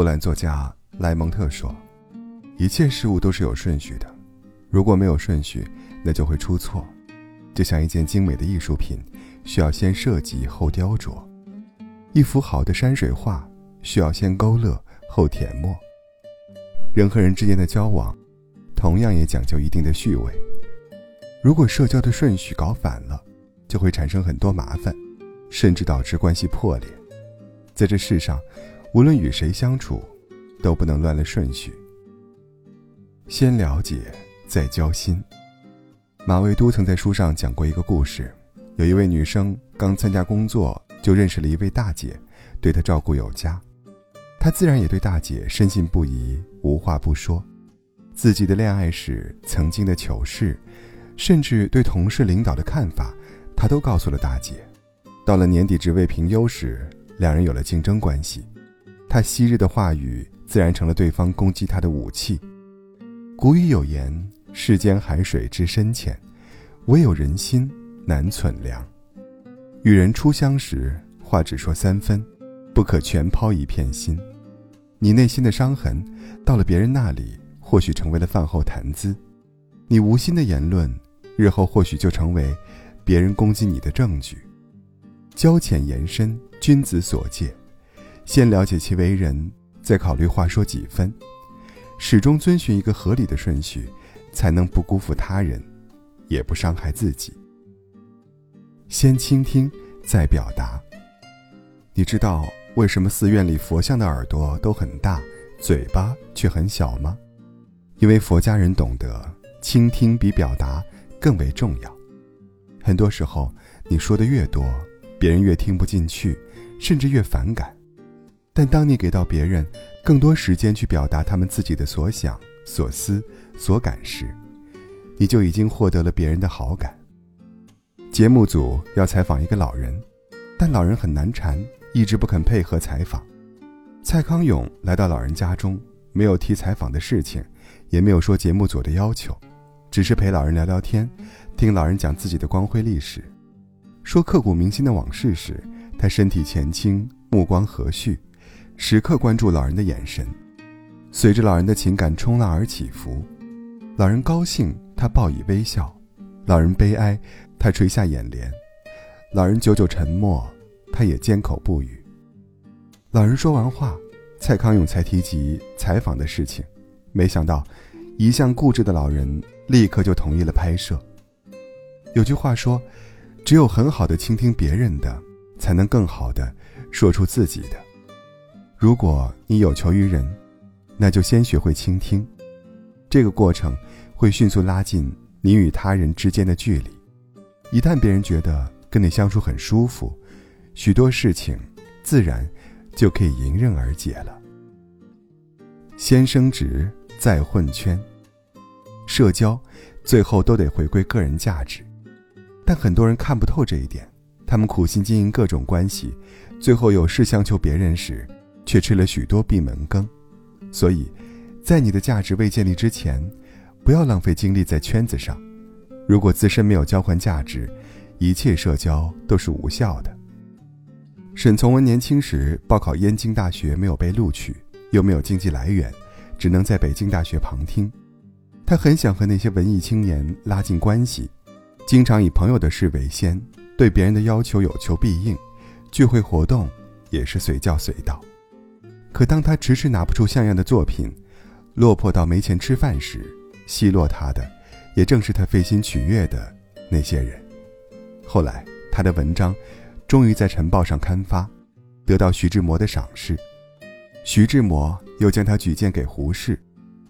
波兰作家莱蒙特说：“一切事物都是有顺序的，如果没有顺序，那就会出错。就像一件精美的艺术品，需要先设计后雕琢；一幅好的山水画，需要先勾勒后填墨。人和人之间的交往，同样也讲究一定的序位。如果社交的顺序搞反了，就会产生很多麻烦，甚至导致关系破裂。在这世上。”无论与谁相处，都不能乱了顺序。先了解，再交心。马未都曾在书上讲过一个故事：有一位女生刚参加工作，就认识了一位大姐，对她照顾有加。她自然也对大姐深信不疑，无话不说。自己的恋爱史、曾经的糗事，甚至对同事、领导的看法，她都告诉了大姐。到了年底职位评优时，两人有了竞争关系。他昔日的话语，自然成了对方攻击他的武器。古语有言：“世间海水之深浅，唯有人心难存量。”与人初相识，话只说三分，不可全抛一片心。你内心的伤痕，到了别人那里，或许成为了饭后谈资；你无心的言论，日后或许就成为别人攻击你的证据。交浅言深，君子所戒。先了解其为人，再考虑话说几分，始终遵循一个合理的顺序，才能不辜负他人，也不伤害自己。先倾听，再表达。你知道为什么寺院里佛像的耳朵都很大，嘴巴却很小吗？因为佛家人懂得，倾听比表达更为重要。很多时候，你说的越多，别人越听不进去，甚至越反感。但当你给到别人更多时间去表达他们自己的所想、所思、所感时，你就已经获得了别人的好感。节目组要采访一个老人，但老人很难缠，一直不肯配合采访。蔡康永来到老人家中，没有提采访的事情，也没有说节目组的要求，只是陪老人聊聊天，听老人讲自己的光辉历史。说刻骨铭心的往事时，他身体前倾，目光和煦。时刻关注老人的眼神，随着老人的情感冲浪而起伏。老人高兴，他报以微笑；老人悲哀，他垂下眼帘；老人久久沉默，他也缄口不语。老人说完话，蔡康永才提及采访的事情。没想到，一向固执的老人立刻就同意了拍摄。有句话说：“只有很好的倾听别人的，才能更好的说出自己的。”如果你有求于人，那就先学会倾听。这个过程会迅速拉近你与他人之间的距离。一旦别人觉得跟你相处很舒服，许多事情自然就可以迎刃而解了。先升职，再混圈。社交最后都得回归个人价值，但很多人看不透这一点。他们苦心经营各种关系，最后有事相求别人时。却吃了许多闭门羹，所以，在你的价值未建立之前，不要浪费精力在圈子上。如果自身没有交换价值，一切社交都是无效的。沈从文年轻时报考燕京大学没有被录取，又没有经济来源，只能在北京大学旁听。他很想和那些文艺青年拉近关系，经常以朋友的事为先，对别人的要求有求必应，聚会活动也是随叫随到。可当他迟迟拿不出像样的作品，落魄到没钱吃饭时，奚落他的，也正是他费心取悦的那些人。后来，他的文章终于在《晨报》上刊发，得到徐志摩的赏识。徐志摩又将他举荐给胡适，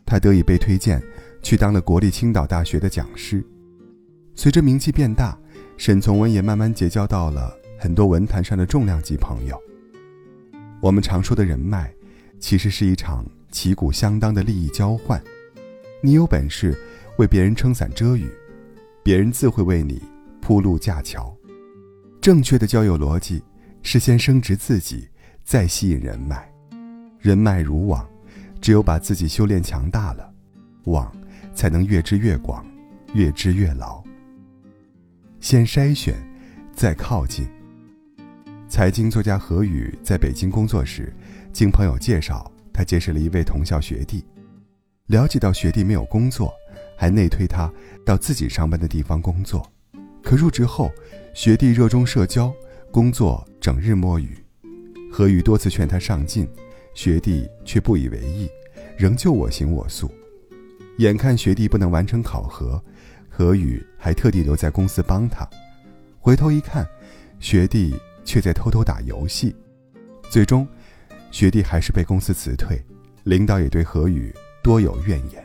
他得以被推荐去当了国立青岛大学的讲师。随着名气变大，沈从文也慢慢结交到了很多文坛上的重量级朋友。我们常说的人脉，其实是一场旗鼓相当的利益交换。你有本事为别人撑伞遮雨，别人自会为你铺路架桥。正确的交友逻辑是先升职自己，再吸引人脉。人脉如网，只有把自己修炼强大了，网才能越织越广，越织越牢。先筛选，再靠近。财经作家何宇在北京工作时，经朋友介绍，他结识了一位同校学弟，了解到学弟没有工作，还内推他到自己上班的地方工作。可入职后，学弟热衷社交，工作整日摸鱼。何宇多次劝他上进，学弟却不以为意，仍旧我行我素。眼看学弟不能完成考核，何宇还特地留在公司帮他。回头一看，学弟却在偷偷打游戏。最终，学弟还是被公司辞退，领导也对何宇多有怨言。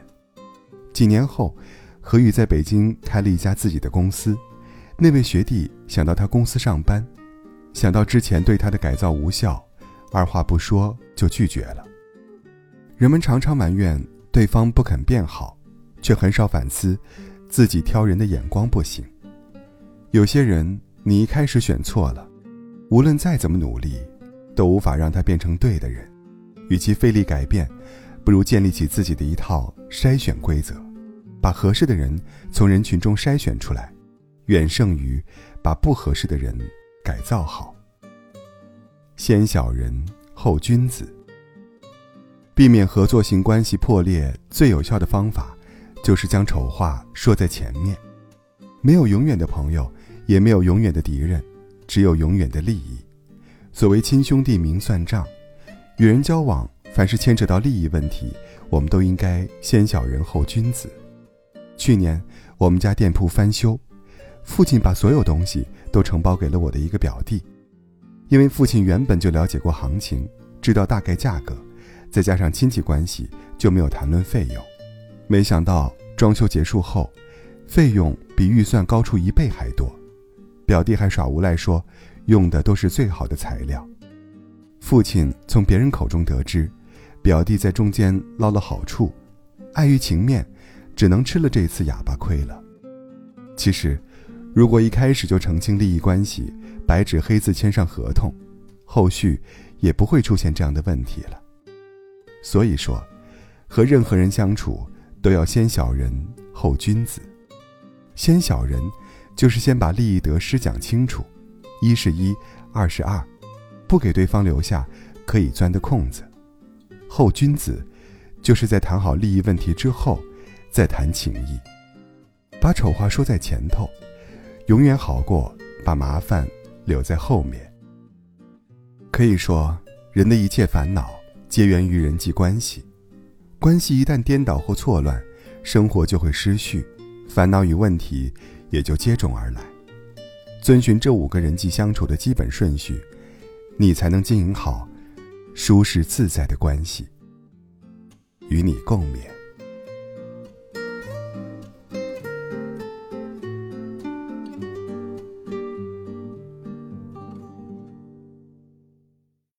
几年后，何宇在北京开了一家自己的公司。那位学弟想到他公司上班，想到之前对他的改造无效，二话不说就拒绝了。人们常常埋怨对方不肯变好，却很少反思自己挑人的眼光不行。有些人你一开始选错了，无论再怎么努力，都无法让他变成对的人。与其费力改变，不如建立起自己的一套筛选规则，把合适的人从人群中筛选出来。远胜于把不合适的人改造好。先小人后君子。避免合作型关系破裂最有效的方法，就是将丑话说在前面。没有永远的朋友，也没有永远的敌人，只有永远的利益。所谓亲兄弟明算账，与人交往，凡是牵扯到利益问题，我们都应该先小人后君子。去年我们家店铺翻修。父亲把所有东西都承包给了我的一个表弟，因为父亲原本就了解过行情，知道大概价格，再加上亲戚关系，就没有谈论费用。没想到装修结束后，费用比预算高出一倍还多。表弟还耍无赖说，用的都是最好的材料。父亲从别人口中得知，表弟在中间捞了好处，碍于情面，只能吃了这次哑巴亏了。其实。如果一开始就澄清利益关系，白纸黑字签上合同，后续也不会出现这样的问题了。所以说，和任何人相处都要先小人后君子。先小人，就是先把利益得失讲清楚，一是一，二是二，不给对方留下可以钻的空子。后君子，就是在谈好利益问题之后，再谈情义，把丑话说在前头。永远好过把麻烦留在后面。可以说，人的一切烦恼皆源于人际关系，关系一旦颠倒或错乱，生活就会失序，烦恼与问题也就接踵而来。遵循这五个人际相处的基本顺序，你才能经营好舒适自在的关系。与你共勉。